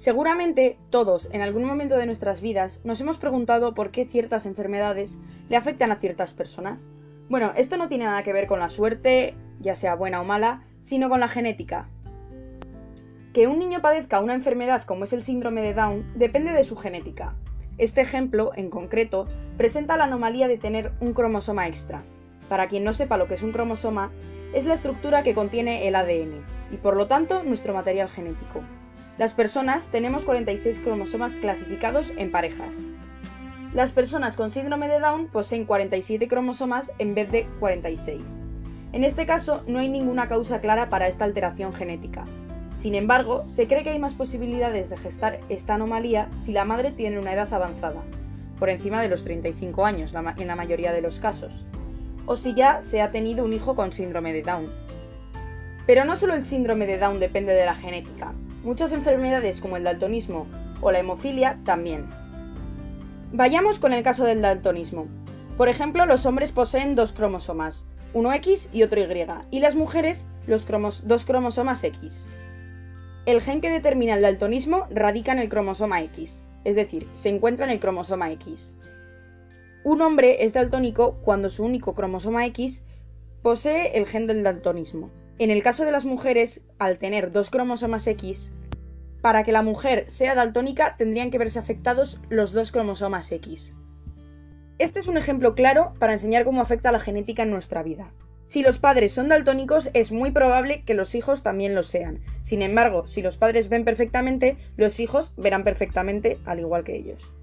Seguramente todos, en algún momento de nuestras vidas, nos hemos preguntado por qué ciertas enfermedades le afectan a ciertas personas. Bueno, esto no tiene nada que ver con la suerte, ya sea buena o mala, sino con la genética. Que un niño padezca una enfermedad como es el síndrome de Down depende de su genética. Este ejemplo, en concreto, presenta la anomalía de tener un cromosoma extra. Para quien no sepa lo que es un cromosoma, es la estructura que contiene el ADN, y por lo tanto nuestro material genético. Las personas tenemos 46 cromosomas clasificados en parejas. Las personas con síndrome de Down poseen 47 cromosomas en vez de 46. En este caso, no hay ninguna causa clara para esta alteración genética. Sin embargo, se cree que hay más posibilidades de gestar esta anomalía si la madre tiene una edad avanzada, por encima de los 35 años en la mayoría de los casos, o si ya se ha tenido un hijo con síndrome de Down. Pero no solo el síndrome de Down depende de la genética, Muchas enfermedades como el daltonismo o la hemofilia también. Vayamos con el caso del daltonismo. Por ejemplo, los hombres poseen dos cromosomas, uno X y otro Y, y las mujeres los dos cromosomas X. El gen que determina el daltonismo radica en el cromosoma X, es decir, se encuentra en el cromosoma X. Un hombre es daltónico cuando su único cromosoma X posee el gen del daltonismo. En el caso de las mujeres, al tener dos cromosomas X, para que la mujer sea daltónica tendrían que verse afectados los dos cromosomas X. Este es un ejemplo claro para enseñar cómo afecta la genética en nuestra vida. Si los padres son daltónicos, es muy probable que los hijos también lo sean. Sin embargo, si los padres ven perfectamente, los hijos verán perfectamente al igual que ellos.